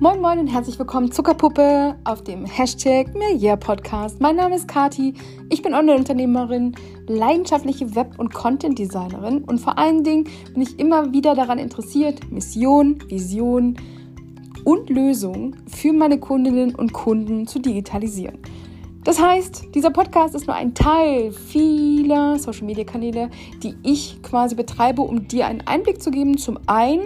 Moin Moin und herzlich willkommen Zuckerpuppe auf dem Hashtag Mehrjahr Podcast. Mein Name ist Kati, ich bin Online-Unternehmerin, leidenschaftliche Web- und Content-Designerin und vor allen Dingen bin ich immer wieder daran interessiert, Mission, Vision und Lösungen für meine Kundinnen und Kunden zu digitalisieren. Das heißt, dieser Podcast ist nur ein Teil vieler Social-Media-Kanäle, die ich quasi betreibe, um dir einen Einblick zu geben. Zum einen,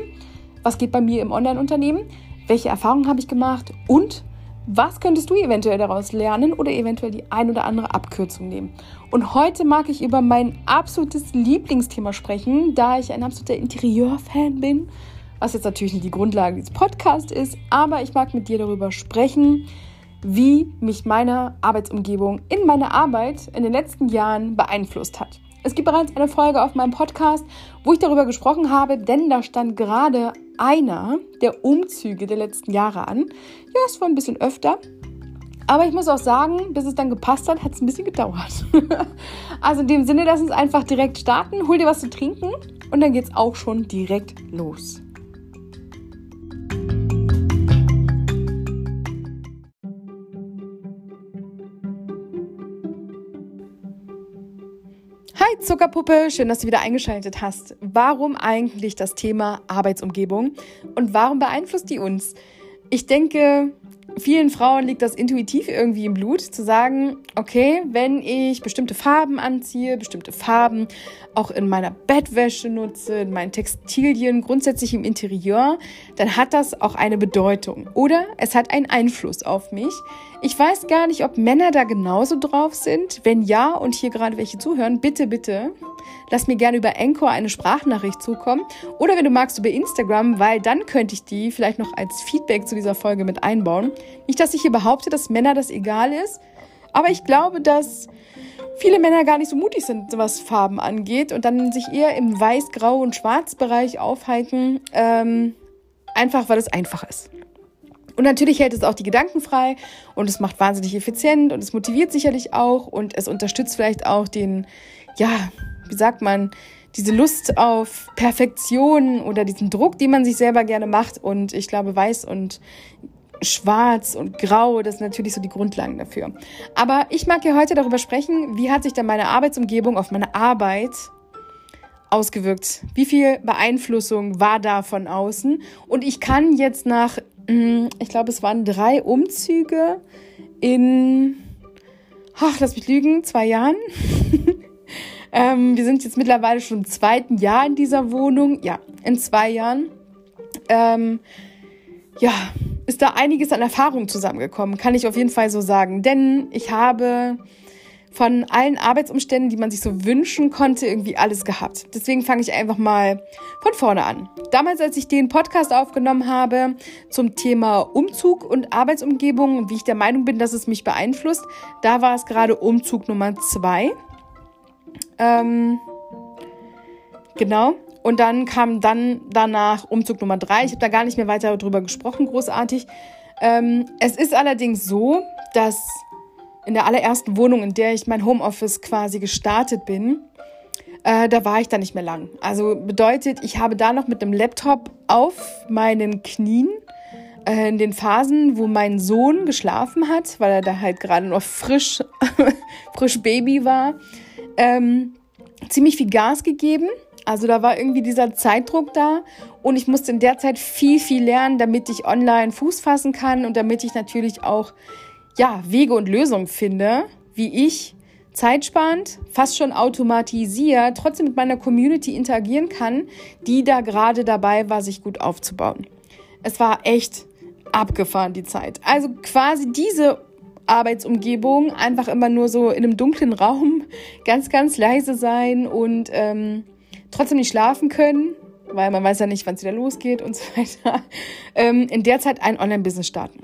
was geht bei mir im Online-Unternehmen, welche Erfahrungen habe ich gemacht und was könntest du eventuell daraus lernen oder eventuell die ein oder andere Abkürzung nehmen? Und heute mag ich über mein absolutes Lieblingsthema sprechen, da ich ein absoluter Interieurfan bin, was jetzt natürlich nicht die Grundlage dieses Podcasts ist, aber ich mag mit dir darüber sprechen, wie mich meine Arbeitsumgebung in meiner Arbeit in den letzten Jahren beeinflusst hat. Es gibt bereits eine Folge auf meinem Podcast, wo ich darüber gesprochen habe, denn da stand gerade einer der Umzüge der letzten Jahre an. Ja, es war ein bisschen öfter. Aber ich muss auch sagen, bis es dann gepasst hat, hat es ein bisschen gedauert. also in dem Sinne, lass uns einfach direkt starten. Hol dir was zu trinken und dann geht es auch schon direkt los. Zuckerpuppe, schön, dass du wieder eingeschaltet hast. Warum eigentlich das Thema Arbeitsumgebung und warum beeinflusst die uns? Ich denke, vielen Frauen liegt das intuitiv irgendwie im Blut, zu sagen, okay, wenn ich bestimmte Farben anziehe, bestimmte Farben auch in meiner Bettwäsche nutze, in meinen Textilien, grundsätzlich im Interieur, dann hat das auch eine Bedeutung oder es hat einen Einfluss auf mich. Ich weiß gar nicht, ob Männer da genauso drauf sind. Wenn ja und hier gerade welche zuhören, bitte, bitte, lass mir gerne über Anchor eine Sprachnachricht zukommen oder wenn du magst über Instagram, weil dann könnte ich die vielleicht noch als Feedback zu dieser Folge mit einbauen. Nicht, dass ich hier behaupte, dass Männer das egal ist, aber ich glaube, dass viele Männer gar nicht so mutig sind, was Farben angeht und dann sich eher im Weiß-, Grau- und Schwarzbereich aufhalten, ähm, einfach weil es einfach ist. Und natürlich hält es auch die Gedanken frei und es macht wahnsinnig effizient und es motiviert sicherlich auch und es unterstützt vielleicht auch den, ja, wie sagt man, diese Lust auf Perfektion oder diesen Druck, den man sich selber gerne macht. Und ich glaube, weiß und schwarz und grau, das sind natürlich so die Grundlagen dafür. Aber ich mag ja heute darüber sprechen, wie hat sich dann meine Arbeitsumgebung auf meine Arbeit ausgewirkt? Wie viel Beeinflussung war da von außen? Und ich kann jetzt nach Mm, ich glaube, es waren drei Umzüge in, ach, lass mich lügen, zwei Jahren. Ähm, wir sind jetzt mittlerweile schon im zweiten Jahr in dieser Wohnung. Ja, in zwei Jahren. Ähm, ja, ist da einiges an Erfahrung zusammengekommen, kann ich auf jeden Fall so sagen. Denn ich habe von allen Arbeitsumständen, die man sich so wünschen konnte, irgendwie alles gehabt. Deswegen fange ich einfach mal von vorne an. Damals, als ich den Podcast aufgenommen habe zum Thema Umzug und Arbeitsumgebung und wie ich der Meinung bin, dass es mich beeinflusst, da war es gerade Umzug Nummer zwei. Ähm, genau. Und dann kam dann danach Umzug Nummer drei. Ich habe da gar nicht mehr weiter darüber gesprochen, großartig. Ähm, es ist allerdings so, dass in der allerersten Wohnung, in der ich mein Homeoffice quasi gestartet bin, äh, da war ich da nicht mehr lang. Also bedeutet, ich habe da noch mit dem Laptop auf meinen Knien äh, in den Phasen, wo mein Sohn geschlafen hat, weil er da halt gerade noch frisch, frisch Baby war, ähm, ziemlich viel Gas gegeben. Also da war irgendwie dieser Zeitdruck da und ich musste in der Zeit viel, viel lernen, damit ich online Fuß fassen kann und damit ich natürlich auch ja, Wege und Lösungen finde, wie ich zeitsparend, fast schon automatisiert, trotzdem mit meiner Community interagieren kann, die da gerade dabei war, sich gut aufzubauen. Es war echt abgefahren, die Zeit. Also quasi diese Arbeitsumgebung, einfach immer nur so in einem dunklen Raum, ganz, ganz leise sein und ähm, trotzdem nicht schlafen können, weil man weiß ja nicht, wann es wieder losgeht und so weiter. Ähm, in der Zeit ein Online-Business starten.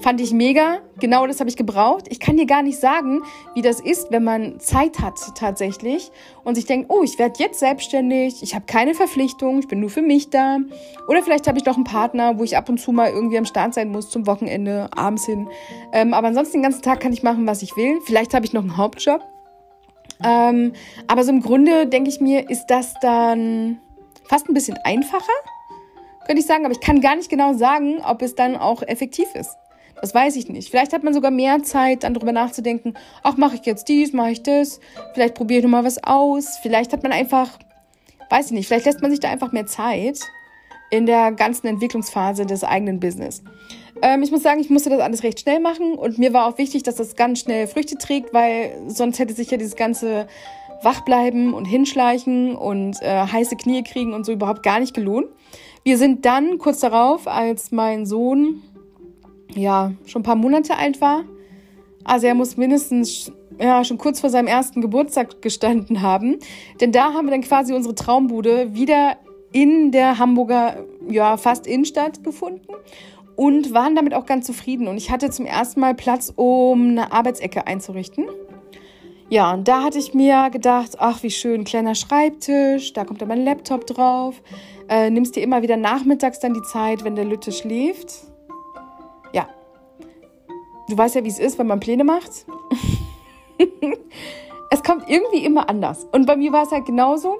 Fand ich mega. Genau das habe ich gebraucht. Ich kann dir gar nicht sagen, wie das ist, wenn man Zeit hat tatsächlich und sich denkt, oh, ich werde jetzt selbstständig, ich habe keine Verpflichtung, ich bin nur für mich da. Oder vielleicht habe ich noch einen Partner, wo ich ab und zu mal irgendwie am Start sein muss zum Wochenende, abends hin. Ähm, aber ansonsten den ganzen Tag kann ich machen, was ich will. Vielleicht habe ich noch einen Hauptjob. Ähm, aber so im Grunde denke ich mir, ist das dann fast ein bisschen einfacher könnte ich sagen, aber ich kann gar nicht genau sagen, ob es dann auch effektiv ist. Das weiß ich nicht. Vielleicht hat man sogar mehr Zeit, dann darüber nachzudenken, ach, mache ich jetzt dies, mache ich das, vielleicht probiere ich nochmal was aus. Vielleicht hat man einfach, weiß ich nicht, vielleicht lässt man sich da einfach mehr Zeit in der ganzen Entwicklungsphase des eigenen Business. Ähm, ich muss sagen, ich musste das alles recht schnell machen und mir war auch wichtig, dass das ganz schnell Früchte trägt, weil sonst hätte sich ja dieses ganze Wachbleiben und Hinschleichen und äh, heiße Knie kriegen und so überhaupt gar nicht gelohnt. Wir sind dann kurz darauf, als mein Sohn ja schon ein paar Monate alt war, also er muss mindestens ja schon kurz vor seinem ersten Geburtstag gestanden haben, denn da haben wir dann quasi unsere Traumbude wieder in der Hamburger ja fast Innenstadt gefunden und waren damit auch ganz zufrieden. Und ich hatte zum ersten Mal Platz, um eine Arbeitsecke einzurichten. Ja, und da hatte ich mir gedacht, ach, wie schön, kleiner Schreibtisch, da kommt dann mein Laptop drauf. Äh, nimmst dir immer wieder nachmittags dann die Zeit, wenn der Lütte schläft. Du weißt ja, wie es ist, wenn man Pläne macht. es kommt irgendwie immer anders. Und bei mir war es halt genauso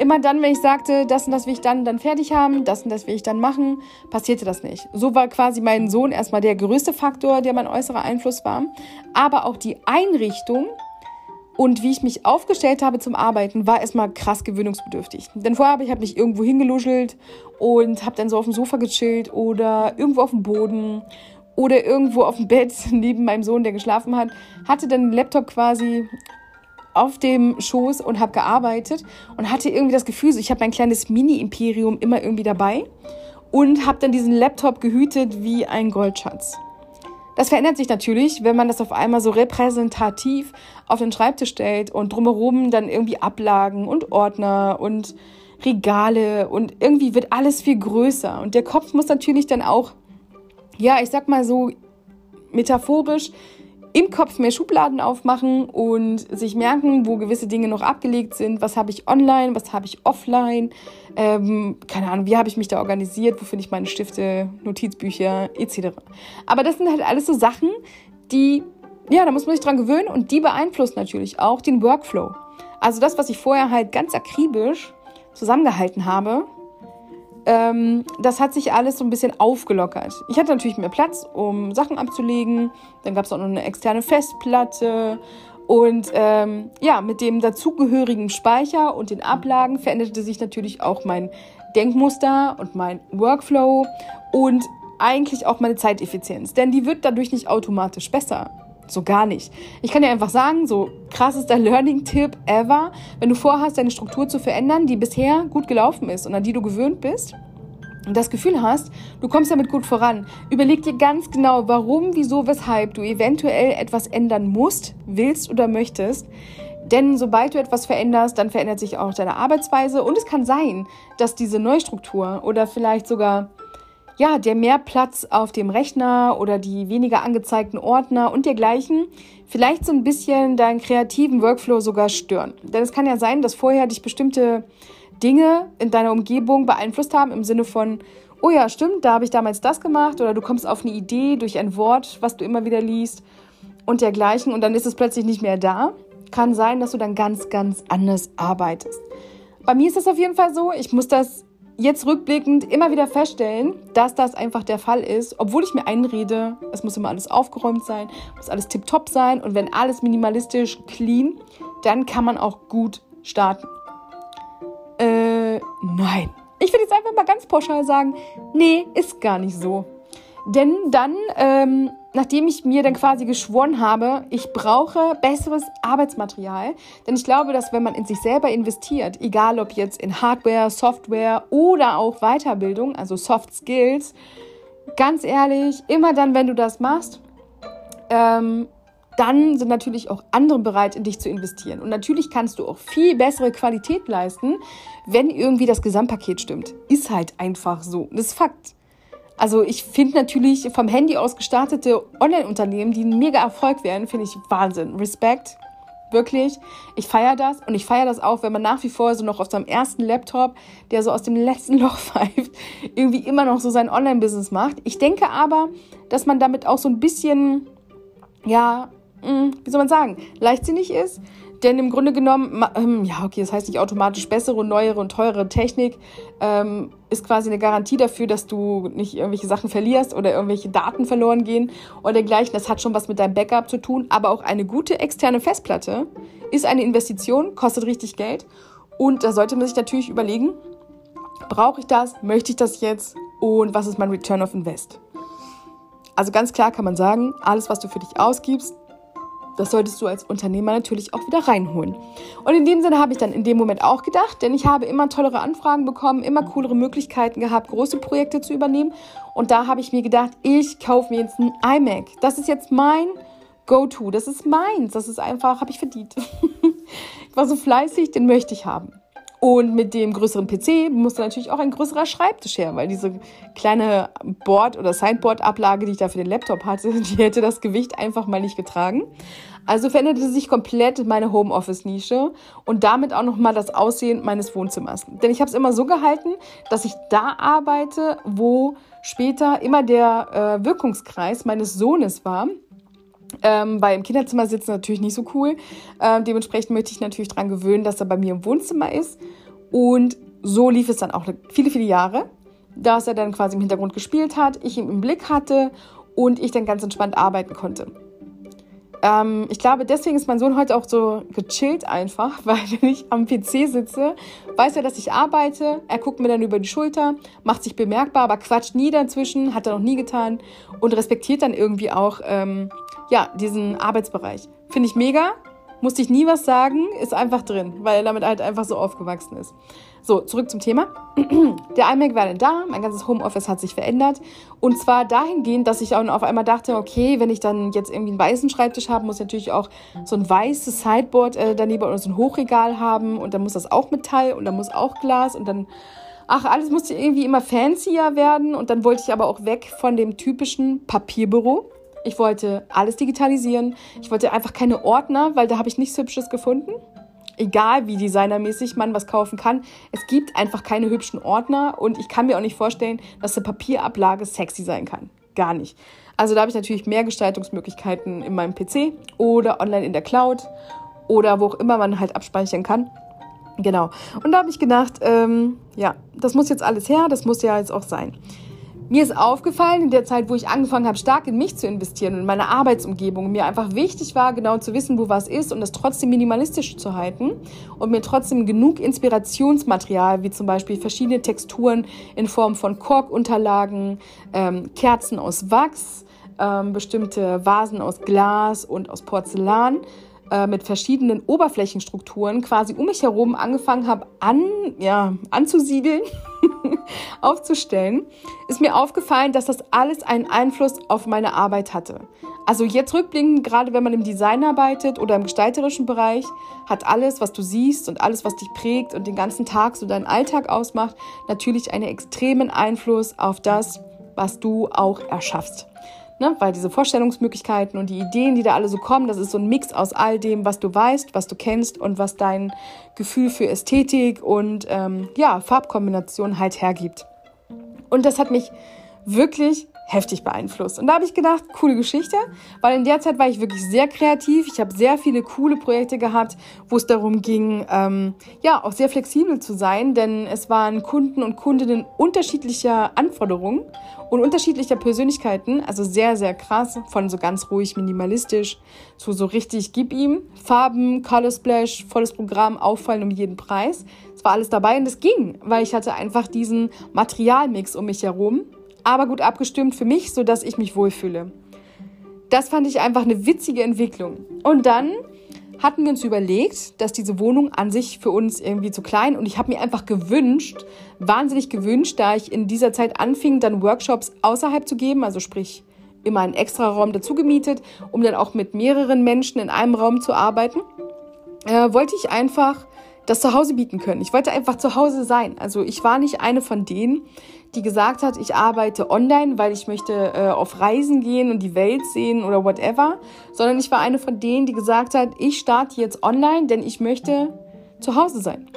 immer dann, wenn ich sagte, das und das will ich dann, dann fertig haben, das und das will ich dann machen, passierte das nicht. So war quasi mein Sohn erstmal der größte Faktor, der mein äußerer Einfluss war. Aber auch die Einrichtung und wie ich mich aufgestellt habe zum Arbeiten, war erstmal krass gewöhnungsbedürftig. Denn vorher habe ich hab mich irgendwo hingeluschelt und habe dann so auf dem Sofa gechillt oder irgendwo auf dem Boden oder irgendwo auf dem Bett neben meinem Sohn, der geschlafen hat, hatte dann den Laptop quasi auf dem Schoß und habe gearbeitet und hatte irgendwie das Gefühl, ich habe mein kleines Mini-Imperium immer irgendwie dabei und habe dann diesen Laptop gehütet wie ein Goldschatz. Das verändert sich natürlich, wenn man das auf einmal so repräsentativ auf den Schreibtisch stellt und drumherum dann irgendwie Ablagen und Ordner und Regale und irgendwie wird alles viel größer. Und der Kopf muss natürlich dann auch, ja, ich sag mal so metaphorisch, im Kopf mehr Schubladen aufmachen und sich merken, wo gewisse Dinge noch abgelegt sind. Was habe ich online, was habe ich offline? Ähm, keine Ahnung, wie habe ich mich da organisiert? Wo finde ich meine Stifte, Notizbücher etc. Aber das sind halt alles so Sachen, die, ja, da muss man sich dran gewöhnen und die beeinflussen natürlich auch den Workflow. Also das, was ich vorher halt ganz akribisch zusammengehalten habe, ähm, das hat sich alles so ein bisschen aufgelockert. Ich hatte natürlich mehr Platz, um Sachen abzulegen. Dann gab es auch noch eine externe Festplatte. Und ähm, ja, mit dem dazugehörigen Speicher und den Ablagen veränderte sich natürlich auch mein Denkmuster und mein Workflow und eigentlich auch meine Zeiteffizienz. Denn die wird dadurch nicht automatisch besser. So gar nicht. Ich kann dir einfach sagen, so krass ist der Learning-Tipp ever, wenn du vorhast, deine Struktur zu verändern, die bisher gut gelaufen ist und an die du gewöhnt bist und das Gefühl hast, du kommst damit gut voran. Überleg dir ganz genau, warum, wieso, weshalb du eventuell etwas ändern musst, willst oder möchtest. Denn sobald du etwas veränderst, dann verändert sich auch deine Arbeitsweise und es kann sein, dass diese Neustruktur oder vielleicht sogar ja, der mehr Platz auf dem Rechner oder die weniger angezeigten Ordner und dergleichen vielleicht so ein bisschen deinen kreativen Workflow sogar stören. Denn es kann ja sein, dass vorher dich bestimmte Dinge in deiner Umgebung beeinflusst haben im Sinne von, oh ja, stimmt, da habe ich damals das gemacht oder du kommst auf eine Idee durch ein Wort, was du immer wieder liest und dergleichen und dann ist es plötzlich nicht mehr da. Kann sein, dass du dann ganz, ganz anders arbeitest. Bei mir ist das auf jeden Fall so. Ich muss das jetzt rückblickend immer wieder feststellen, dass das einfach der Fall ist, obwohl ich mir einrede, es muss immer alles aufgeräumt sein, muss alles tiptop sein und wenn alles minimalistisch clean, dann kann man auch gut starten. Äh, nein. Ich will jetzt einfach mal ganz pauschal sagen, nee, ist gar nicht so. Denn dann, ähm, nachdem ich mir dann quasi geschworen habe, ich brauche besseres Arbeitsmaterial, denn ich glaube, dass wenn man in sich selber investiert, egal ob jetzt in Hardware, Software oder auch Weiterbildung, also Soft Skills, ganz ehrlich, immer dann, wenn du das machst, ähm, dann sind natürlich auch andere bereit, in dich zu investieren. Und natürlich kannst du auch viel bessere Qualität leisten, wenn irgendwie das Gesamtpaket stimmt. Ist halt einfach so. Das ist Fakt. Also ich finde natürlich vom Handy aus gestartete Online-Unternehmen, die ein mega Erfolg werden, finde ich Wahnsinn. Respekt. Wirklich. Ich feiere das und ich feiere das auch, wenn man nach wie vor so noch auf seinem ersten Laptop, der so aus dem letzten Loch pfeift, irgendwie immer noch so sein Online-Business macht. Ich denke aber, dass man damit auch so ein bisschen, ja, hm, wie soll man sagen, leichtsinnig ist. Denn im Grunde genommen, ähm, ja, okay, das heißt nicht automatisch bessere, neuere und teurere Technik ähm, ist quasi eine Garantie dafür, dass du nicht irgendwelche Sachen verlierst oder irgendwelche Daten verloren gehen oder dergleichen. Das hat schon was mit deinem Backup zu tun. Aber auch eine gute externe Festplatte ist eine Investition, kostet richtig Geld. Und da sollte man sich natürlich überlegen, brauche ich das, möchte ich das jetzt und was ist mein Return of Invest? Also ganz klar kann man sagen, alles, was du für dich ausgibst, das solltest du als Unternehmer natürlich auch wieder reinholen. Und in dem Sinne habe ich dann in dem Moment auch gedacht, denn ich habe immer tollere Anfragen bekommen, immer coolere Möglichkeiten gehabt, große Projekte zu übernehmen. Und da habe ich mir gedacht, ich kaufe mir jetzt ein iMac. Das ist jetzt mein Go-To. Das ist meins. Das ist einfach, habe ich verdient. ich war so fleißig, den möchte ich haben. Und mit dem größeren PC musste natürlich auch ein größerer Schreibtisch her, weil diese kleine Board- oder Sideboard-Ablage, die ich da für den Laptop hatte, die hätte das Gewicht einfach mal nicht getragen. Also veränderte sich komplett meine Homeoffice-Nische und damit auch nochmal das Aussehen meines Wohnzimmers. Denn ich habe es immer so gehalten, dass ich da arbeite, wo später immer der äh, Wirkungskreis meines Sohnes war. Ähm, weil im Kinderzimmer sitzen natürlich nicht so cool. Ähm, dementsprechend möchte ich natürlich daran gewöhnen, dass er bei mir im Wohnzimmer ist. Und so lief es dann auch viele, viele Jahre, dass er dann quasi im Hintergrund gespielt hat, ich ihn im Blick hatte und ich dann ganz entspannt arbeiten konnte. Ähm, ich glaube, deswegen ist mein Sohn heute auch so gechillt einfach, weil wenn ich am PC sitze, weiß er, dass ich arbeite. Er guckt mir dann über die Schulter, macht sich bemerkbar, aber quatscht nie dazwischen, hat er noch nie getan und respektiert dann irgendwie auch ähm, ja, diesen Arbeitsbereich. Finde ich mega. Musste ich nie was sagen, ist einfach drin, weil er damit halt einfach so aufgewachsen ist. So, zurück zum Thema. Der iMac war dann da, mein ganzes Homeoffice hat sich verändert. Und zwar dahingehend, dass ich auf einmal dachte, okay, wenn ich dann jetzt irgendwie einen weißen Schreibtisch habe, muss ich natürlich auch so ein weißes Sideboard äh, daneben oder so ein Hochregal haben. Und dann muss das auch Metall und dann muss auch Glas und dann ach, alles musste irgendwie immer fancier werden. Und dann wollte ich aber auch weg von dem typischen Papierbüro. Ich wollte alles digitalisieren. Ich wollte einfach keine Ordner, weil da habe ich nichts Hübsches gefunden. Egal wie designermäßig man was kaufen kann. Es gibt einfach keine hübschen Ordner und ich kann mir auch nicht vorstellen, dass eine Papierablage sexy sein kann. Gar nicht. Also da habe ich natürlich mehr Gestaltungsmöglichkeiten in meinem PC oder online in der Cloud oder wo auch immer man halt abspeichern kann. Genau. Und da habe ich gedacht, ähm, ja, das muss jetzt alles her, das muss ja jetzt auch sein. Mir ist aufgefallen, in der Zeit, wo ich angefangen habe, stark in mich zu investieren und in meine Arbeitsumgebung, mir einfach wichtig war, genau zu wissen, wo was ist und das trotzdem minimalistisch zu halten und mir trotzdem genug Inspirationsmaterial, wie zum Beispiel verschiedene Texturen in Form von Korkunterlagen, ähm, Kerzen aus Wachs, ähm, bestimmte Vasen aus Glas und aus Porzellan, äh, mit verschiedenen Oberflächenstrukturen quasi um mich herum angefangen habe, an, ja, anzusiedeln, aufzustellen, ist mir aufgefallen, dass das alles einen Einfluss auf meine Arbeit hatte. Also jetzt rückblickend, gerade wenn man im Design arbeitet oder im gestalterischen Bereich, hat alles, was du siehst und alles, was dich prägt und den ganzen Tag so deinen Alltag ausmacht, natürlich einen extremen Einfluss auf das, was du auch erschaffst. Ne? Weil diese Vorstellungsmöglichkeiten und die Ideen, die da alle so kommen, das ist so ein Mix aus all dem, was du weißt, was du kennst und was dein Gefühl für Ästhetik und ähm, ja, Farbkombination halt hergibt. Und das hat mich wirklich heftig beeinflusst. Und da habe ich gedacht, coole Geschichte, weil in der Zeit war ich wirklich sehr kreativ. Ich habe sehr viele coole Projekte gehabt, wo es darum ging, ähm, ja, auch sehr flexibel zu sein, denn es waren Kunden und Kundinnen unterschiedlicher Anforderungen und unterschiedlicher Persönlichkeiten, also sehr, sehr krass, von so ganz ruhig minimalistisch zu so richtig gib ihm, Farben, Color Splash, volles Programm, auffallen um jeden Preis. Es war alles dabei und es ging, weil ich hatte einfach diesen Materialmix um mich herum aber gut abgestimmt für mich, sodass ich mich wohlfühle. Das fand ich einfach eine witzige Entwicklung. Und dann hatten wir uns überlegt, dass diese Wohnung an sich für uns irgendwie zu klein und ich habe mir einfach gewünscht, wahnsinnig gewünscht, da ich in dieser Zeit anfing, dann Workshops außerhalb zu geben, also sprich immer einen extra Raum dazu gemietet, um dann auch mit mehreren Menschen in einem Raum zu arbeiten, äh, wollte ich einfach das zu Hause bieten können. Ich wollte einfach zu Hause sein. Also ich war nicht eine von denen, die gesagt hat, ich arbeite online, weil ich möchte äh, auf Reisen gehen und die Welt sehen oder whatever, sondern ich war eine von denen, die gesagt hat, ich starte jetzt online, denn ich möchte zu Hause sein.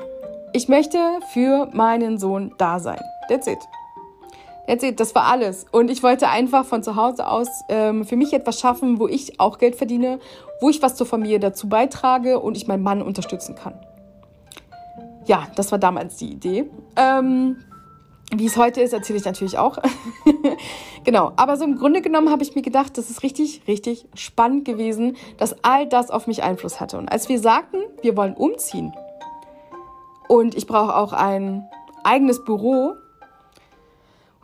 Ich möchte für meinen Sohn da sein. That's it. That's das war alles. Und ich wollte einfach von zu Hause aus ähm, für mich etwas schaffen, wo ich auch Geld verdiene, wo ich was zur Familie dazu beitrage und ich meinen Mann unterstützen kann. Ja, das war damals die Idee. Ähm, wie es heute ist, erzähle ich natürlich auch. genau, aber so im Grunde genommen habe ich mir gedacht, das ist richtig, richtig spannend gewesen, dass all das auf mich Einfluss hatte. Und als wir sagten, wir wollen umziehen und ich brauche auch ein eigenes Büro,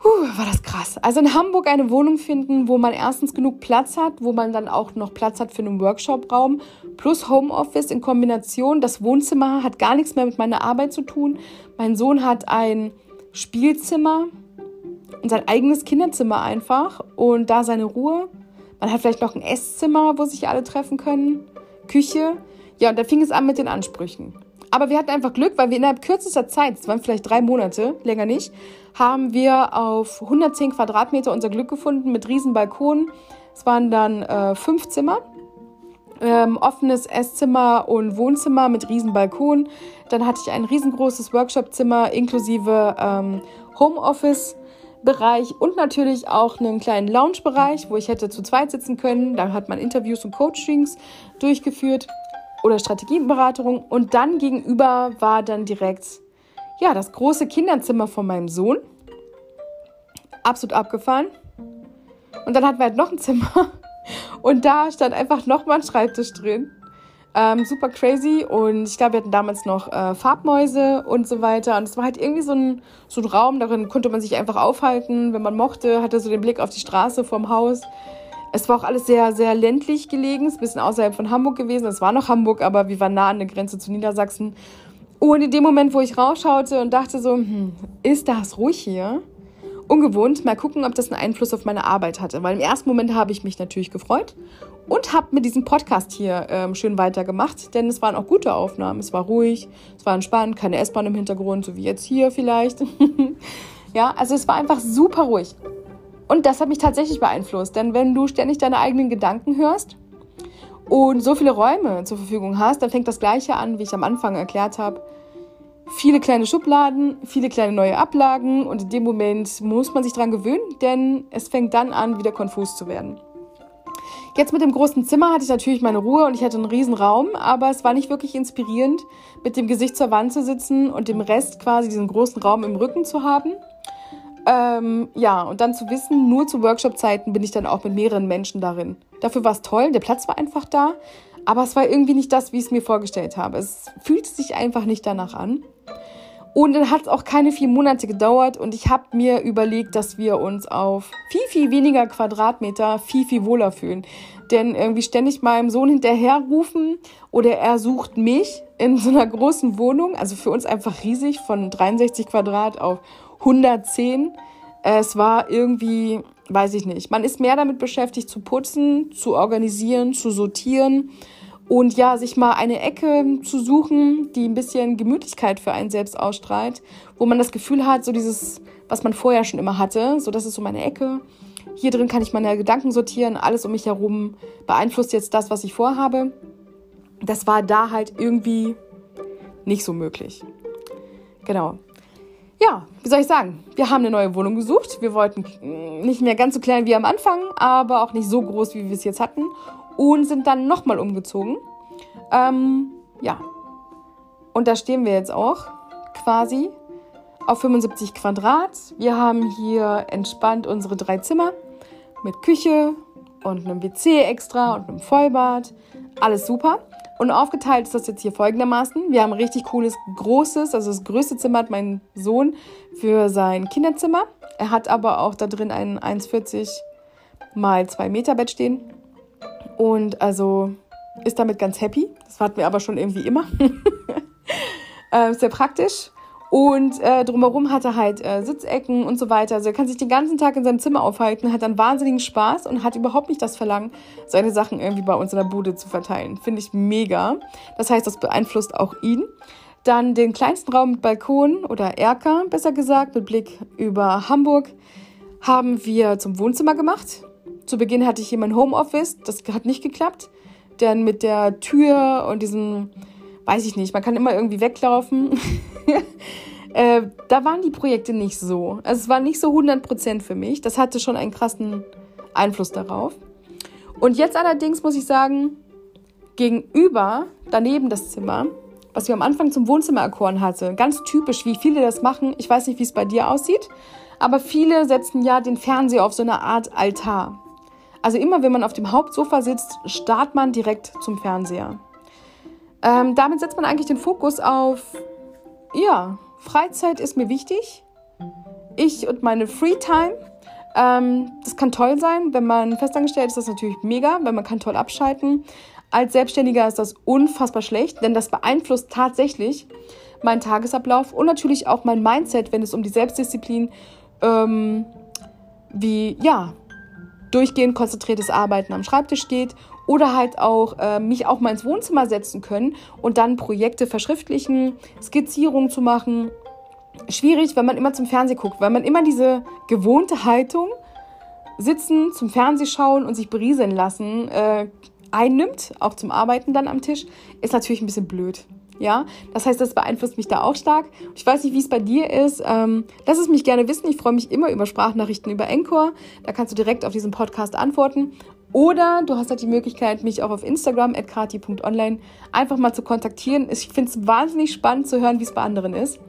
Puh, war das krass. Also in Hamburg eine Wohnung finden, wo man erstens genug Platz hat, wo man dann auch noch Platz hat für einen Workshop-Raum, plus Homeoffice in Kombination. Das Wohnzimmer hat gar nichts mehr mit meiner Arbeit zu tun. Mein Sohn hat ein Spielzimmer und sein eigenes Kinderzimmer einfach und da seine Ruhe. Man hat vielleicht noch ein Esszimmer, wo sich alle treffen können, Küche. Ja, und da fing es an mit den Ansprüchen. Aber wir hatten einfach Glück, weil wir innerhalb kürzester Zeit, es waren vielleicht drei Monate, länger nicht, haben wir auf 110 Quadratmeter unser Glück gefunden mit riesen Balkonen. Es waren dann äh, fünf Zimmer, ähm, offenes Esszimmer und Wohnzimmer mit riesen Balkon. Dann hatte ich ein riesengroßes Workshopzimmer inklusive ähm, Homeoffice. Bereich und natürlich auch einen kleinen Lounge-Bereich, wo ich hätte zu zweit sitzen können. Da hat man Interviews und Coachings durchgeführt oder Strategieberatung. Und dann gegenüber war dann direkt ja, das große Kinderzimmer von meinem Sohn. Absolut abgefahren. Und dann hatten wir halt noch ein Zimmer. Und da stand einfach nochmal ein Schreibtisch drin. Ähm, super crazy. Und ich glaube, wir hatten damals noch äh, Farbmäuse und so weiter. Und es war halt irgendwie so ein, so ein Raum, darin konnte man sich einfach aufhalten, wenn man mochte. Hatte so den Blick auf die Straße vorm Haus. Es war auch alles sehr, sehr ländlich gelegen. Es ist ein bisschen außerhalb von Hamburg gewesen. Es war noch Hamburg, aber wir waren nah an der Grenze zu Niedersachsen. Und in dem Moment, wo ich rausschaute und dachte so, hm, ist das ruhig hier? Ungewohnt, mal gucken, ob das einen Einfluss auf meine Arbeit hatte. Weil im ersten Moment habe ich mich natürlich gefreut und habe mit diesem Podcast hier ähm, schön weitergemacht, denn es waren auch gute Aufnahmen. Es war ruhig, es war entspannt, keine S-Bahn im Hintergrund, so wie jetzt hier vielleicht. ja, also es war einfach super ruhig. Und das hat mich tatsächlich beeinflusst, denn wenn du ständig deine eigenen Gedanken hörst, und so viele Räume zur Verfügung hast, dann fängt das Gleiche an, wie ich am Anfang erklärt habe. Viele kleine Schubladen, viele kleine neue Ablagen und in dem Moment muss man sich dran gewöhnen, denn es fängt dann an, wieder konfus zu werden. Jetzt mit dem großen Zimmer hatte ich natürlich meine Ruhe und ich hatte einen riesen Raum, aber es war nicht wirklich inspirierend, mit dem Gesicht zur Wand zu sitzen und dem Rest quasi diesen großen Raum im Rücken zu haben. Ähm, ja, und dann zu wissen, nur zu Workshop-Zeiten bin ich dann auch mit mehreren Menschen darin. Dafür war es toll, der Platz war einfach da, aber es war irgendwie nicht das, wie ich es mir vorgestellt habe. Es fühlte sich einfach nicht danach an. Und dann hat es auch keine vier Monate gedauert und ich habe mir überlegt, dass wir uns auf viel, viel weniger Quadratmeter viel, viel wohler fühlen. Denn irgendwie ständig meinem Sohn hinterherrufen oder er sucht mich in so einer großen Wohnung, also für uns einfach riesig, von 63 Quadrat auf 110. Es war irgendwie, weiß ich nicht, man ist mehr damit beschäftigt zu putzen, zu organisieren, zu sortieren und ja, sich mal eine Ecke zu suchen, die ein bisschen Gemütlichkeit für einen selbst ausstrahlt, wo man das Gefühl hat, so dieses, was man vorher schon immer hatte, so das ist so meine Ecke. Hier drin kann ich meine Gedanken sortieren, alles um mich herum beeinflusst jetzt das, was ich vorhabe. Das war da halt irgendwie nicht so möglich. Genau ja, wie soll ich sagen? Wir haben eine neue Wohnung gesucht. Wir wollten nicht mehr ganz so klein wie am Anfang, aber auch nicht so groß, wie wir es jetzt hatten. Und sind dann nochmal umgezogen. Ähm, ja. Und da stehen wir jetzt auch quasi auf 75 Quadrat. Wir haben hier entspannt unsere drei Zimmer mit Küche und einem WC extra und einem Vollbad. Alles super. Und aufgeteilt ist das jetzt hier folgendermaßen. Wir haben ein richtig cooles, großes, also das größte Zimmer hat mein Sohn für sein Kinderzimmer. Er hat aber auch da drin ein 1,40 mal 2 Meter Bett stehen. Und also ist damit ganz happy. Das hatten wir aber schon irgendwie immer. äh, sehr praktisch. Und äh, drumherum hat er halt äh, Sitzecken und so weiter. Also er kann sich den ganzen Tag in seinem Zimmer aufhalten, hat dann wahnsinnigen Spaß und hat überhaupt nicht das Verlangen, seine Sachen irgendwie bei uns in der Bude zu verteilen. Finde ich mega. Das heißt, das beeinflusst auch ihn. Dann den kleinsten Raum mit Balkon oder Erker, besser gesagt, mit Blick über Hamburg, haben wir zum Wohnzimmer gemacht. Zu Beginn hatte ich hier mein Homeoffice, das hat nicht geklappt. Denn mit der Tür und diesem weiß ich nicht, man kann immer irgendwie weglaufen. äh, da waren die Projekte nicht so. Also es war nicht so 100% für mich. Das hatte schon einen krassen Einfluss darauf. Und jetzt allerdings muss ich sagen, gegenüber, daneben das Zimmer, was wir am Anfang zum Wohnzimmer erkoren hatte, ganz typisch, wie viele das machen. Ich weiß nicht, wie es bei dir aussieht, aber viele setzen ja den Fernseher auf so eine Art Altar. Also immer, wenn man auf dem Hauptsofa sitzt, starrt man direkt zum Fernseher. Ähm, damit setzt man eigentlich den Fokus auf, ja, Freizeit ist mir wichtig. Ich und meine Freetime. Ähm, das kann toll sein. Wenn man festangestellt ist, ist das natürlich mega, weil man kann toll abschalten. Als Selbstständiger ist das unfassbar schlecht, denn das beeinflusst tatsächlich meinen Tagesablauf und natürlich auch mein Mindset, wenn es um die Selbstdisziplin ähm, wie ja durchgehend konzentriertes Arbeiten am Schreibtisch geht oder halt auch äh, mich auch mal ins Wohnzimmer setzen können und dann Projekte verschriftlichen, Skizzierungen zu machen. Schwierig, wenn man immer zum Fernsehen guckt, weil man immer diese gewohnte Haltung sitzen, zum Fernseh schauen und sich berieseln lassen äh, einnimmt, auch zum Arbeiten dann am Tisch, ist natürlich ein bisschen blöd. Ja, das heißt, das beeinflusst mich da auch stark. Ich weiß nicht, wie es bei dir ist. Ähm, lass es mich gerne wissen. Ich freue mich immer über Sprachnachrichten über Encore. Da kannst du direkt auf diesen Podcast antworten. Oder du hast halt die Möglichkeit, mich auch auf Instagram at kati.online einfach mal zu kontaktieren. Ich finde es wahnsinnig spannend zu hören, wie es bei anderen ist.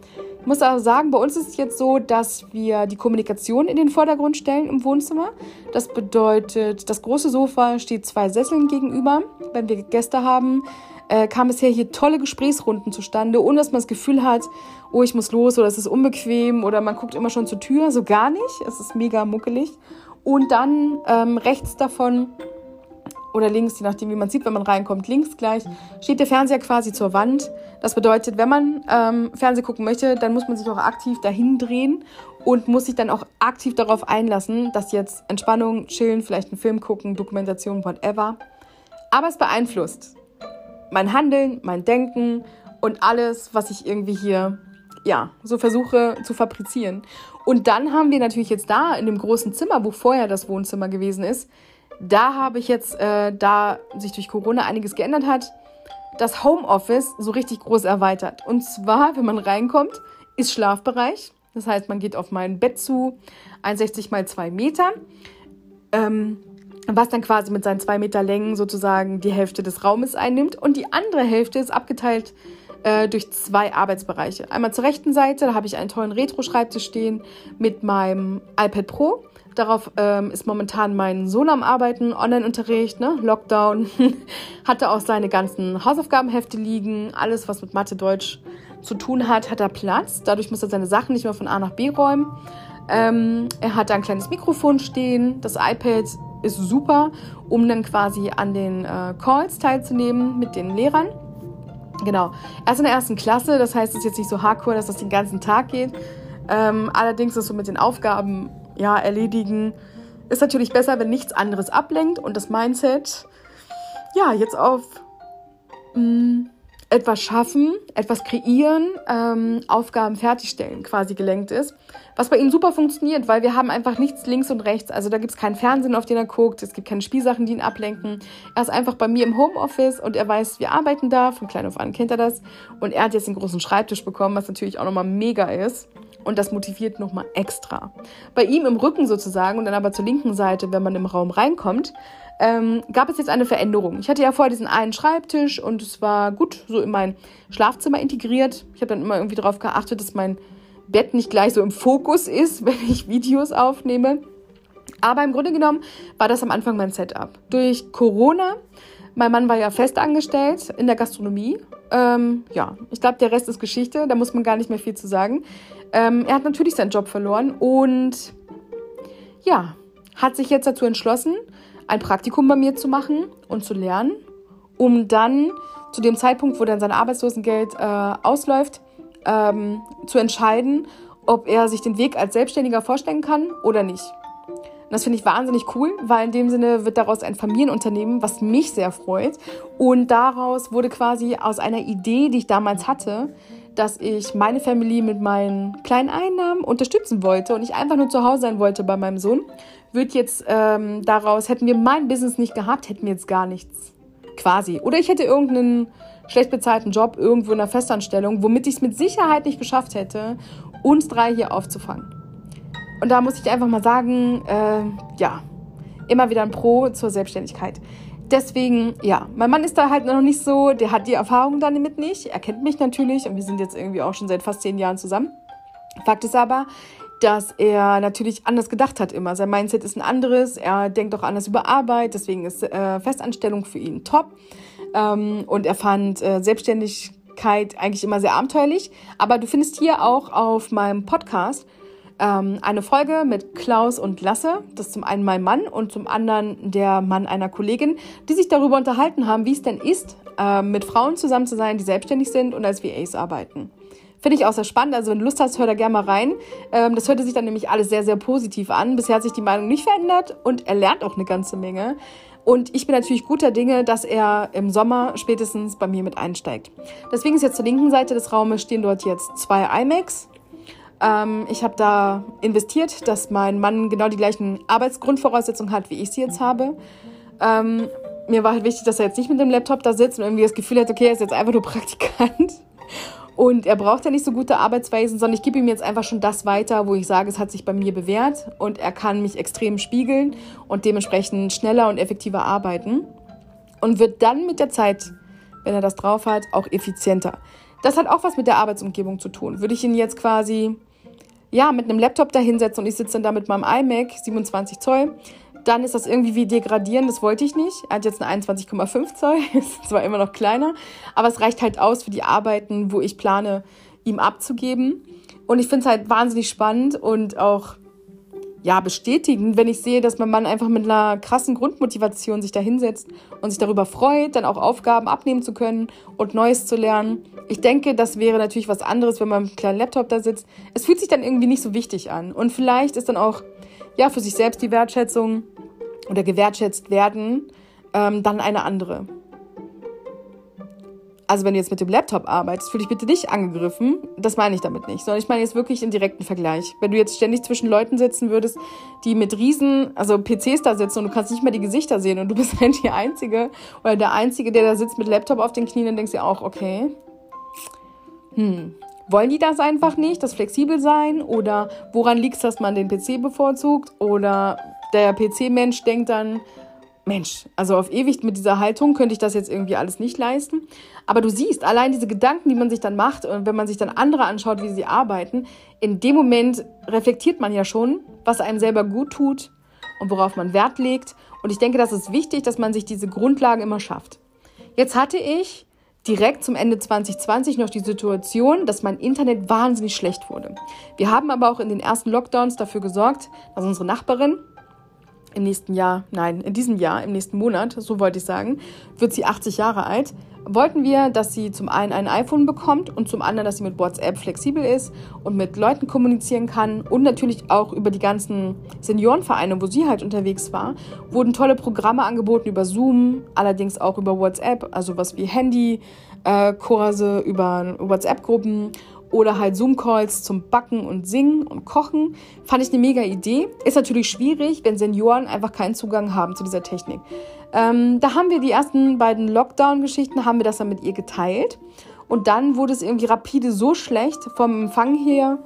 Ich muss aber sagen, bei uns ist es jetzt so, dass wir die Kommunikation in den Vordergrund stellen im Wohnzimmer. Das bedeutet, das große Sofa steht zwei Sesseln gegenüber. Wenn wir Gäste haben, äh, kam bisher hier tolle Gesprächsrunden zustande, ohne dass man das Gefühl hat, oh, ich muss los oder es ist unbequem oder man guckt immer schon zur Tür. So gar nicht. Es ist mega muckelig. Und dann ähm, rechts davon oder links, je nachdem, wie man sieht, wenn man reinkommt, links gleich, steht der Fernseher quasi zur Wand. Das bedeutet, wenn man ähm, Fernsehen gucken möchte, dann muss man sich auch aktiv dahin drehen und muss sich dann auch aktiv darauf einlassen, dass jetzt Entspannung, Chillen, vielleicht einen Film gucken, Dokumentation, whatever. Aber es beeinflusst mein Handeln, mein Denken und alles, was ich irgendwie hier, ja, so versuche zu fabrizieren. Und dann haben wir natürlich jetzt da in dem großen Zimmer, wo vorher das Wohnzimmer gewesen ist, da habe ich jetzt, äh, da sich durch Corona einiges geändert hat, das Homeoffice so richtig groß erweitert. Und zwar, wenn man reinkommt, ist Schlafbereich. Das heißt, man geht auf mein Bett zu, 1,60 mal 2 Meter, ähm, was dann quasi mit seinen 2 Meter Längen sozusagen die Hälfte des Raumes einnimmt. Und die andere Hälfte ist abgeteilt äh, durch zwei Arbeitsbereiche. Einmal zur rechten Seite, da habe ich einen tollen Retro-Schreibtisch stehen mit meinem iPad Pro. Darauf ähm, ist momentan mein Sohn am Arbeiten, Online-Unterricht, ne? Lockdown. Hatte auch seine ganzen Hausaufgabenhefte liegen, alles, was mit Mathe, Deutsch zu tun hat, hat er Platz. Dadurch muss er seine Sachen nicht mehr von A nach B räumen. Ähm, er hat da ein kleines Mikrofon stehen. Das iPad ist super, um dann quasi an den äh, Calls teilzunehmen mit den Lehrern. Genau. Er ist in der ersten Klasse, das heißt, es ist jetzt nicht so hardcore, dass das den ganzen Tag geht. Ähm, allerdings ist so mit den Aufgaben ja, erledigen, ist natürlich besser, wenn nichts anderes ablenkt und das Mindset ja jetzt auf mh, mm, etwas schaffen, etwas kreieren, ähm, Aufgaben fertigstellen quasi gelenkt ist. Was bei ihm super funktioniert, weil wir haben einfach nichts links und rechts. Also da gibt es keinen Fernsehen, auf den er guckt, es gibt keine Spielsachen, die ihn ablenken. Er ist einfach bei mir im Homeoffice und er weiß, wir arbeiten da, von klein auf an kennt er das. Und er hat jetzt einen großen Schreibtisch bekommen, was natürlich auch nochmal mega ist. Und das motiviert nochmal extra. Bei ihm im Rücken sozusagen und dann aber zur linken Seite, wenn man im Raum reinkommt, ähm, gab es jetzt eine Veränderung. Ich hatte ja vorher diesen einen Schreibtisch und es war gut so in mein Schlafzimmer integriert. Ich habe dann immer irgendwie darauf geachtet, dass mein Bett nicht gleich so im Fokus ist, wenn ich Videos aufnehme. Aber im Grunde genommen war das am Anfang mein Setup. Durch Corona, mein Mann war ja fest angestellt in der Gastronomie. Ähm, ja, ich glaube, der Rest ist Geschichte, da muss man gar nicht mehr viel zu sagen. Ähm, er hat natürlich seinen Job verloren und ja, hat sich jetzt dazu entschlossen, ein Praktikum bei mir zu machen und zu lernen, um dann zu dem Zeitpunkt, wo dann sein Arbeitslosengeld äh, ausläuft, ähm, zu entscheiden, ob er sich den Weg als Selbstständiger vorstellen kann oder nicht. Und das finde ich wahnsinnig cool, weil in dem Sinne wird daraus ein Familienunternehmen, was mich sehr freut. Und daraus wurde quasi aus einer Idee, die ich damals hatte, dass ich meine Familie mit meinen kleinen Einnahmen unterstützen wollte und ich einfach nur zu Hause sein wollte bei meinem Sohn, wird jetzt ähm, daraus, hätten wir mein Business nicht gehabt, hätten wir jetzt gar nichts. Quasi. Oder ich hätte irgendeinen schlecht bezahlten Job irgendwo in einer Festanstellung, womit ich es mit Sicherheit nicht geschafft hätte, uns drei hier aufzufangen. Und da muss ich einfach mal sagen, äh, ja, immer wieder ein Pro zur Selbstständigkeit. Deswegen, ja, mein Mann ist da halt noch nicht so, der hat die Erfahrung damit nicht. Er kennt mich natürlich und wir sind jetzt irgendwie auch schon seit fast zehn Jahren zusammen. Fakt ist aber, dass er natürlich anders gedacht hat immer. Sein Mindset ist ein anderes, er denkt auch anders über Arbeit, deswegen ist äh, Festanstellung für ihn top. Ähm, und er fand äh, Selbstständigkeit eigentlich immer sehr abenteuerlich. Aber du findest hier auch auf meinem Podcast ähm, eine Folge mit Klaus und Lasse. Das ist zum einen mein Mann und zum anderen der Mann einer Kollegin, die sich darüber unterhalten haben, wie es denn ist, äh, mit Frauen zusammen zu sein, die selbstständig sind und als VAs arbeiten. Finde ich auch sehr spannend. Also wenn du Lust hast, hör da gerne mal rein. Ähm, das hörte sich dann nämlich alles sehr, sehr positiv an. Bisher hat sich die Meinung nicht verändert und er lernt auch eine ganze Menge. Und ich bin natürlich guter Dinge, dass er im Sommer spätestens bei mir mit einsteigt. Deswegen ist jetzt zur linken Seite des Raumes stehen dort jetzt zwei iMacs ähm, ich habe da investiert, dass mein Mann genau die gleichen Arbeitsgrundvoraussetzungen hat, wie ich sie jetzt habe. Ähm, mir war halt wichtig, dass er jetzt nicht mit dem Laptop da sitzt und irgendwie das Gefühl hat, okay, er ist jetzt einfach nur Praktikant. Und er braucht ja nicht so gute Arbeitsweisen, sondern ich gebe ihm jetzt einfach schon das weiter, wo ich sage, es hat sich bei mir bewährt und er kann mich extrem spiegeln und dementsprechend schneller und effektiver arbeiten. Und wird dann mit der Zeit, wenn er das drauf hat, auch effizienter. Das hat auch was mit der Arbeitsumgebung zu tun. Würde ich ihn jetzt quasi ja, mit einem Laptop da hinsetzen und ich sitze dann da mit meinem iMac 27 Zoll, dann ist das irgendwie wie degradieren, das wollte ich nicht. Er hat jetzt eine 21,5 Zoll, ist zwar immer noch kleiner, aber es reicht halt aus für die Arbeiten, wo ich plane, ihm abzugeben. Und ich finde es halt wahnsinnig spannend und auch ja, bestätigend, wenn ich sehe, dass mein Mann einfach mit einer krassen Grundmotivation sich da hinsetzt und sich darüber freut, dann auch Aufgaben abnehmen zu können und Neues zu lernen. Ich denke, das wäre natürlich was anderes, wenn man mit einem kleinen Laptop da sitzt. Es fühlt sich dann irgendwie nicht so wichtig an. Und vielleicht ist dann auch, ja, für sich selbst die Wertschätzung oder gewertschätzt werden ähm, dann eine andere. Also wenn du jetzt mit dem Laptop arbeitest, fühle dich bitte nicht angegriffen. Das meine ich damit nicht, sondern ich meine jetzt wirklich in direkten Vergleich. Wenn du jetzt ständig zwischen Leuten sitzen würdest, die mit riesen, also PCs da sitzen und du kannst nicht mehr die Gesichter sehen und du bist halt die Einzige oder der Einzige, der da sitzt mit Laptop auf den Knien, dann denkst du auch, okay, hm, wollen die das einfach nicht, das flexibel sein? Oder woran liegt es, dass man den PC bevorzugt? Oder der PC-Mensch denkt dann, Mensch, also auf ewig mit dieser Haltung könnte ich das jetzt irgendwie alles nicht leisten. Aber du siehst, allein diese Gedanken, die man sich dann macht und wenn man sich dann andere anschaut, wie sie arbeiten, in dem Moment reflektiert man ja schon, was einem selber gut tut und worauf man Wert legt. Und ich denke, das ist wichtig, dass man sich diese Grundlagen immer schafft. Jetzt hatte ich direkt zum Ende 2020 noch die Situation, dass mein Internet wahnsinnig schlecht wurde. Wir haben aber auch in den ersten Lockdowns dafür gesorgt, dass unsere Nachbarin, im nächsten Jahr, nein, in diesem Jahr, im nächsten Monat, so wollte ich sagen, wird sie 80 Jahre alt. Wollten wir, dass sie zum einen ein iPhone bekommt und zum anderen, dass sie mit WhatsApp flexibel ist und mit Leuten kommunizieren kann und natürlich auch über die ganzen Seniorenvereine, wo sie halt unterwegs war, wurden tolle Programme angeboten über Zoom, allerdings auch über WhatsApp, also was wie Handy, äh, über WhatsApp-Gruppen oder halt Zoom-Calls zum Backen und Singen und Kochen. Fand ich eine mega Idee. Ist natürlich schwierig, wenn Senioren einfach keinen Zugang haben zu dieser Technik. Ähm, da haben wir die ersten beiden Lockdown-Geschichten, haben wir das dann mit ihr geteilt. Und dann wurde es irgendwie rapide so schlecht vom Empfang her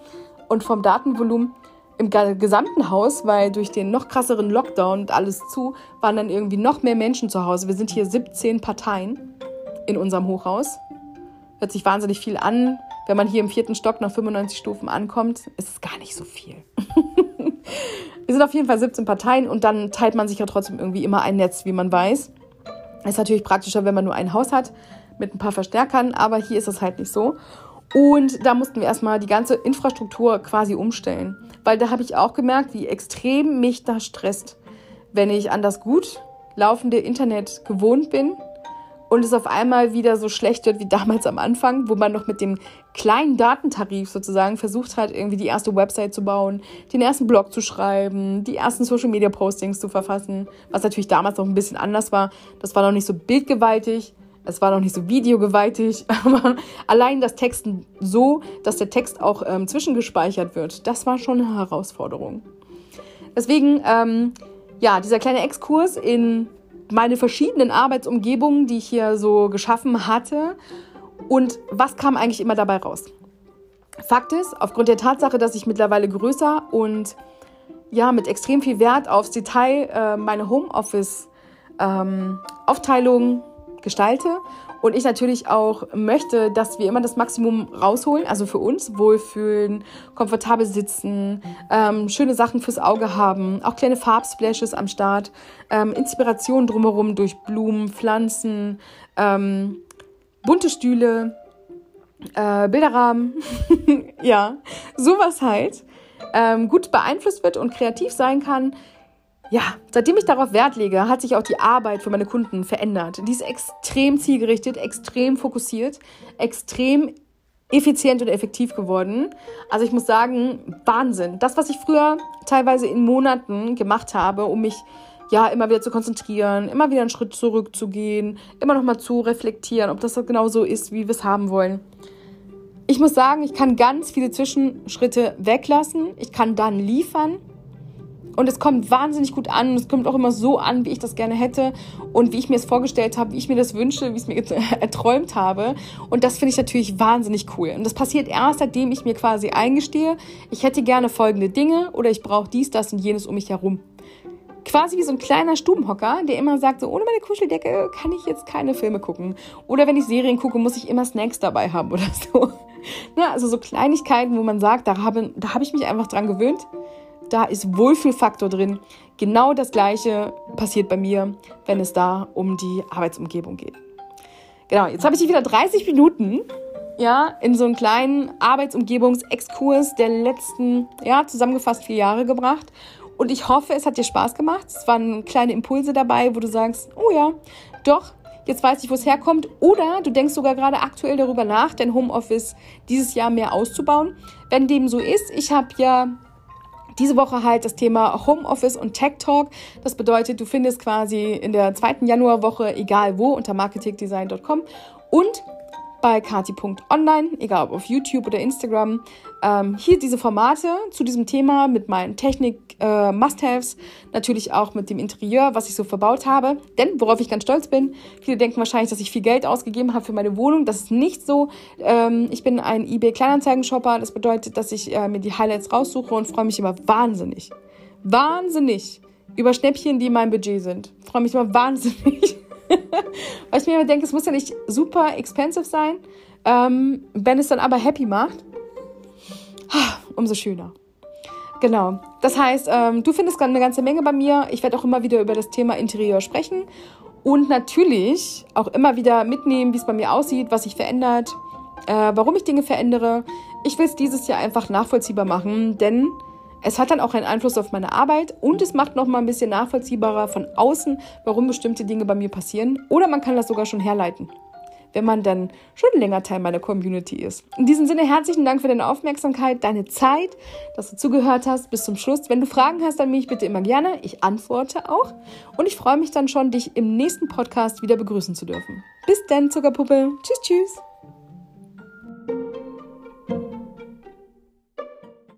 und vom Datenvolumen im gesamten Haus, weil durch den noch krasseren Lockdown und alles zu, waren dann irgendwie noch mehr Menschen zu Hause. Wir sind hier 17 Parteien in unserem Hochhaus. Hört sich wahnsinnig viel an. Wenn man hier im vierten Stock nach 95 Stufen ankommt, ist es gar nicht so viel. Wir sind auf jeden Fall 17 Parteien und dann teilt man sich ja trotzdem irgendwie immer ein Netz, wie man weiß. Ist natürlich praktischer, wenn man nur ein Haus hat mit ein paar Verstärkern, aber hier ist es halt nicht so. Und da mussten wir erstmal die ganze Infrastruktur quasi umstellen. Weil da habe ich auch gemerkt, wie extrem mich das stresst, wenn ich an das gut laufende Internet gewohnt bin und es auf einmal wieder so schlecht wird wie damals am Anfang, wo man noch mit dem kleinen Datentarif sozusagen versucht hat, irgendwie die erste Website zu bauen, den ersten Blog zu schreiben, die ersten Social Media Postings zu verfassen, was natürlich damals noch ein bisschen anders war. Das war noch nicht so bildgewaltig, es war noch nicht so videogewaltig, aber allein das Texten so, dass der Text auch ähm, zwischengespeichert wird, das war schon eine Herausforderung. Deswegen, ähm, ja, dieser kleine Exkurs in meine verschiedenen Arbeitsumgebungen, die ich hier so geschaffen hatte. Und was kam eigentlich immer dabei raus? Fakt ist, aufgrund der Tatsache, dass ich mittlerweile größer und ja, mit extrem viel Wert aufs Detail äh, meine Homeoffice-Aufteilung ähm, gestalte und ich natürlich auch möchte, dass wir immer das Maximum rausholen, also für uns wohlfühlen, komfortabel sitzen, ähm, schöne Sachen fürs Auge haben, auch kleine Farbsplashes am Start, ähm, Inspiration drumherum durch Blumen, Pflanzen, ähm, bunte Stühle, äh, Bilderrahmen, ja, sowas halt, ähm, gut beeinflusst wird und kreativ sein kann. Ja, seitdem ich darauf Wert lege, hat sich auch die Arbeit für meine Kunden verändert. Die ist extrem zielgerichtet, extrem fokussiert, extrem effizient und effektiv geworden. Also ich muss sagen, Wahnsinn. Das, was ich früher teilweise in Monaten gemacht habe, um mich ja immer wieder zu konzentrieren, immer wieder einen Schritt zurückzugehen, immer noch mal zu reflektieren, ob das genau so ist, wie wir es haben wollen. Ich muss sagen, ich kann ganz viele Zwischenschritte weglassen. Ich kann dann liefern. Und es kommt wahnsinnig gut an. Es kommt auch immer so an, wie ich das gerne hätte und wie ich mir es vorgestellt habe, wie ich mir das wünsche, wie ich es mir erträumt habe. Und das finde ich natürlich wahnsinnig cool. Und das passiert erst, seitdem ich mir quasi eingestehe, ich hätte gerne folgende Dinge oder ich brauche dies, das und jenes um mich herum quasi wie so ein kleiner Stubenhocker, der immer sagt, so ohne meine Kuscheldecke kann ich jetzt keine Filme gucken. Oder wenn ich Serien gucke, muss ich immer Snacks dabei haben oder so. Na, also so Kleinigkeiten, wo man sagt, da habe, da habe ich mich einfach dran gewöhnt. Da ist Wohlfühlfaktor drin. Genau das Gleiche passiert bei mir, wenn es da um die Arbeitsumgebung geht. Genau, jetzt habe ich wieder 30 Minuten ja, in so einen kleinen Arbeitsumgebungsexkurs der letzten, ja, zusammengefasst vier Jahre gebracht. Und ich hoffe, es hat dir Spaß gemacht. Es waren kleine Impulse dabei, wo du sagst, oh ja, doch, jetzt weiß ich, wo es herkommt. Oder du denkst sogar gerade aktuell darüber nach, dein Homeoffice dieses Jahr mehr auszubauen. Wenn dem so ist, ich habe ja diese Woche halt das Thema Homeoffice und Tech Talk. Das bedeutet, du findest quasi in der zweiten Januarwoche, egal wo, unter marketingdesign.com und bei kati.online, egal ob auf YouTube oder Instagram. Ähm, hier diese Formate zu diesem Thema mit meinen Technik-Must-Haves, äh, natürlich auch mit dem Interieur, was ich so verbaut habe. Denn worauf ich ganz stolz bin, viele denken wahrscheinlich, dass ich viel Geld ausgegeben habe für meine Wohnung. Das ist nicht so. Ähm, ich bin ein eBay-Kleinanzeigen-Shopper. Das bedeutet, dass ich äh, mir die Highlights raussuche und freue mich immer wahnsinnig. Wahnsinnig über Schnäppchen, die mein Budget sind. Freue mich immer wahnsinnig. Weil ich mir immer denke, es muss ja nicht super expensive sein. Ähm, wenn es dann aber happy macht, umso schöner. Genau. Das heißt, ähm, du findest eine ganze Menge bei mir. Ich werde auch immer wieder über das Thema Interieur sprechen und natürlich auch immer wieder mitnehmen, wie es bei mir aussieht, was sich verändert, äh, warum ich Dinge verändere. Ich will es dieses Jahr einfach nachvollziehbar machen, denn es hat dann auch einen Einfluss auf meine Arbeit und es macht noch mal ein bisschen nachvollziehbarer von außen, warum bestimmte Dinge bei mir passieren. Oder man kann das sogar schon herleiten, wenn man dann schon länger Teil meiner Community ist. In diesem Sinne herzlichen Dank für deine Aufmerksamkeit, deine Zeit, dass du zugehört hast bis zum Schluss. Wenn du Fragen hast an mich, bitte immer gerne. Ich antworte auch. Und ich freue mich dann schon, dich im nächsten Podcast wieder begrüßen zu dürfen. Bis dann, Zuckerpuppe. Tschüss, tschüss.